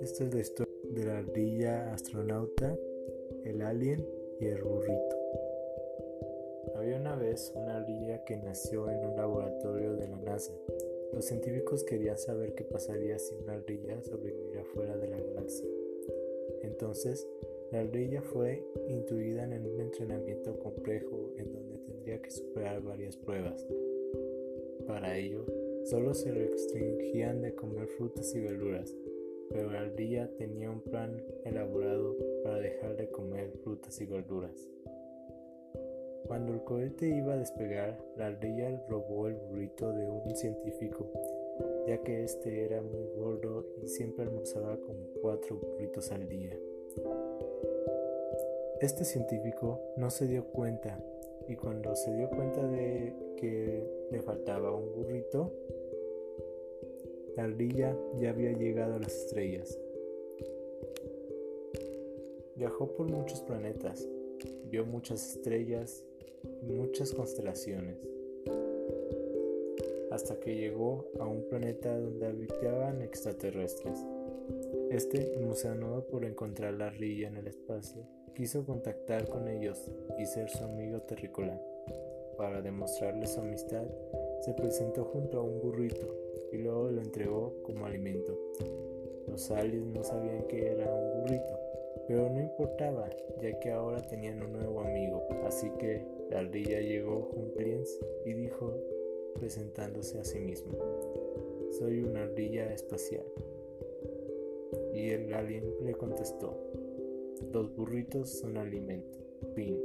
Esta es la historia de la ardilla astronauta, el alien y el burrito. Había una vez una ardilla que nació en un laboratorio de la NASA. Los científicos querían saber qué pasaría si una ardilla sobreviviera fuera de la galaxia. Entonces, la ardilla fue intuida en un entrenamiento complejo en donde tendría que superar varias pruebas. Para ello, solo se restringían de comer frutas y verduras, pero la ardilla tenía un plan elaborado para dejar de comer frutas y verduras. Cuando el cohete iba a despegar, la ardilla robó el burrito de un científico, ya que este era muy gordo y siempre almorzaba como cuatro burritos al día. Este científico no se dio cuenta y cuando se dio cuenta de que le faltaba un burrito, la ardilla ya había llegado a las estrellas. Viajó por muchos planetas, vio muchas estrellas y muchas constelaciones, hasta que llegó a un planeta donde habitaban extraterrestres. Este, emocionado por encontrar la ardilla en el espacio, quiso contactar con ellos y ser su amigo terrícola. Para demostrarle su amistad, se presentó junto a un burrito y luego lo entregó como alimento. Los aliens no sabían que era un burrito, pero no importaba, ya que ahora tenían un nuevo amigo. Así que la ardilla llegó junto a y dijo, presentándose a sí mismo, soy una ardilla espacial. Y el alien le contestó, los burritos son alimento. Fin.